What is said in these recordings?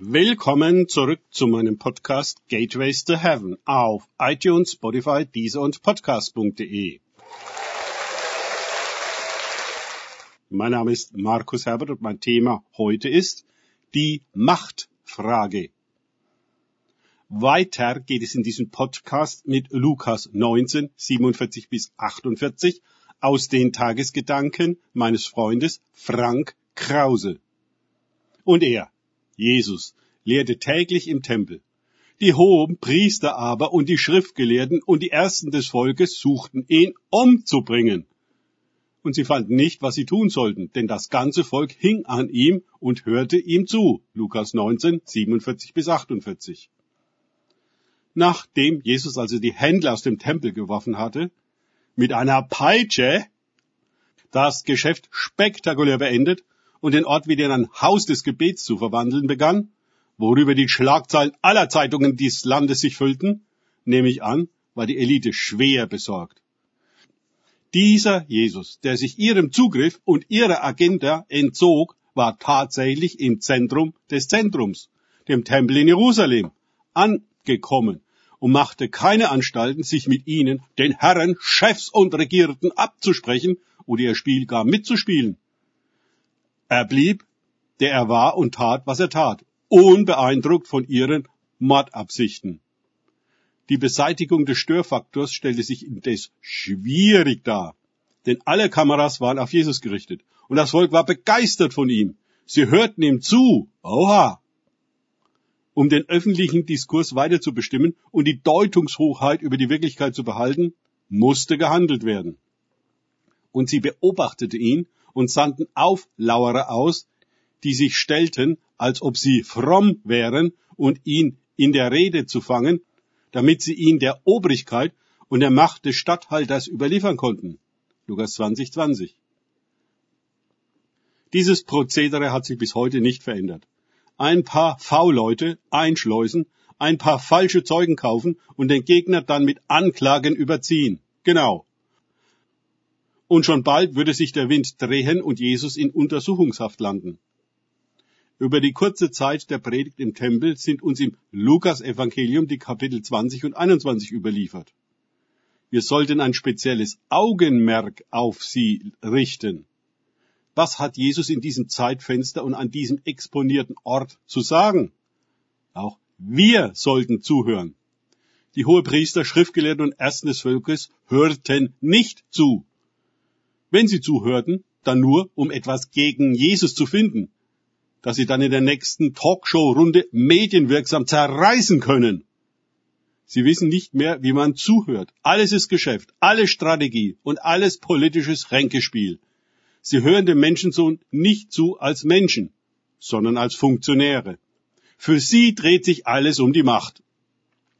Willkommen zurück zu meinem Podcast Gateways to Heaven auf iTunes, Spotify, Deezer und Podcast.de. Mein Name ist Markus Herbert und mein Thema heute ist die Machtfrage. Weiter geht es in diesem Podcast mit Lukas 19, 47 bis 48 aus den Tagesgedanken meines Freundes Frank Krause. Und er, Jesus, lehrte täglich im Tempel. Die hohen Priester aber und die Schriftgelehrten und die Ersten des Volkes suchten ihn umzubringen. Und sie fanden nicht, was sie tun sollten, denn das ganze Volk hing an ihm und hörte ihm zu. Lukas 19, 47 bis 48. Nachdem Jesus also die Händler aus dem Tempel geworfen hatte, mit einer Peitsche das Geschäft spektakulär beendet und den Ort wieder in ein Haus des Gebets zu verwandeln begann, worüber die Schlagzeilen aller Zeitungen dieses Landes sich füllten, nehme ich an, war die Elite schwer besorgt. Dieser Jesus, der sich ihrem Zugriff und ihrer Agenda entzog, war tatsächlich im Zentrum des Zentrums, dem Tempel in Jerusalem, angekommen und machte keine Anstalten, sich mit ihnen, den Herren, Chefs und Regierten abzusprechen oder ihr Spiel gar mitzuspielen. Er blieb, der er war und tat, was er tat, unbeeindruckt von ihren Mordabsichten. Die Beseitigung des Störfaktors stellte sich indes schwierig dar, denn alle Kameras waren auf Jesus gerichtet und das Volk war begeistert von ihm. Sie hörten ihm zu. Oha! Um den öffentlichen Diskurs weiter zu bestimmen und die Deutungshochheit über die Wirklichkeit zu behalten, musste gehandelt werden. Und sie beobachtete ihn und sandten Auflauerer aus, die sich stellten, als ob sie fromm wären und ihn in der Rede zu fangen, damit sie ihn der Obrigkeit und der Macht des Statthalters überliefern konnten. Lukas 20, 20. Dieses Prozedere hat sich bis heute nicht verändert ein paar V-Leute einschleusen, ein paar falsche Zeugen kaufen und den Gegner dann mit Anklagen überziehen. Genau. Und schon bald würde sich der Wind drehen und Jesus in Untersuchungshaft landen. Über die kurze Zeit der Predigt im Tempel sind uns im Lukas-Evangelium die Kapitel 20 und 21 überliefert. Wir sollten ein spezielles Augenmerk auf sie richten. Was hat Jesus in diesem Zeitfenster und an diesem exponierten Ort zu sagen? Auch wir sollten zuhören. Die Hohepriester, Schriftgelehrten und Ersten des Volkes hörten nicht zu. Wenn sie zuhörten, dann nur, um etwas gegen Jesus zu finden, dass sie dann in der nächsten Talkshow-Runde medienwirksam zerreißen können. Sie wissen nicht mehr, wie man zuhört. Alles ist Geschäft, alles Strategie und alles politisches Ränkespiel. Sie hören dem Menschensohn nicht zu als Menschen, sondern als Funktionäre. Für sie dreht sich alles um die Macht.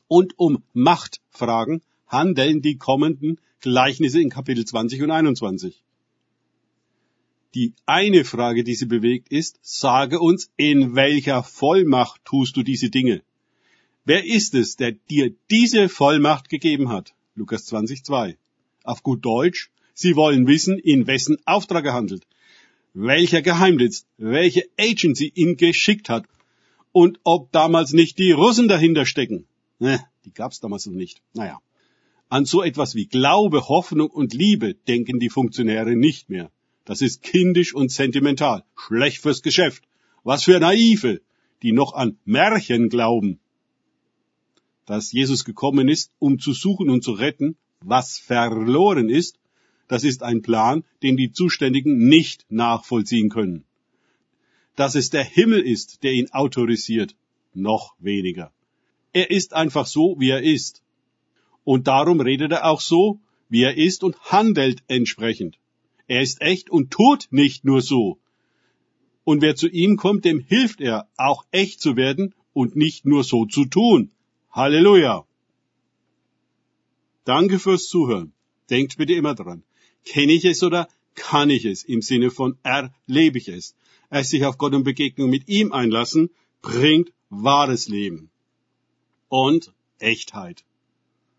Und um Machtfragen handeln die kommenden Gleichnisse in Kapitel 20 und 21. Die eine Frage, die sie bewegt, ist, sage uns, in welcher Vollmacht tust du diese Dinge? Wer ist es, der dir diese Vollmacht gegeben hat? Lukas 20, 2. Auf gut Deutsch, Sie wollen wissen, in wessen Auftrag er handelt, welcher Geheimdienst, welche Agency ihn geschickt hat und ob damals nicht die Russen dahinter stecken. Ne, die gab's damals noch nicht. Naja. An so etwas wie Glaube, Hoffnung und Liebe denken die Funktionäre nicht mehr. Das ist kindisch und sentimental. Schlecht fürs Geschäft. Was für Naive, die noch an Märchen glauben. Dass Jesus gekommen ist, um zu suchen und zu retten, was verloren ist, das ist ein Plan, den die Zuständigen nicht nachvollziehen können. Dass es der Himmel ist, der ihn autorisiert, noch weniger. Er ist einfach so, wie er ist. Und darum redet er auch so, wie er ist und handelt entsprechend. Er ist echt und tut nicht nur so. Und wer zu ihm kommt, dem hilft er, auch echt zu werden und nicht nur so zu tun. Halleluja. Danke fürs Zuhören. Denkt bitte immer dran. Kenne ich es oder kann ich es? Im Sinne von erlebe ich es. Es sich auf Gott und Begegnung mit ihm einlassen, bringt wahres Leben und Echtheit.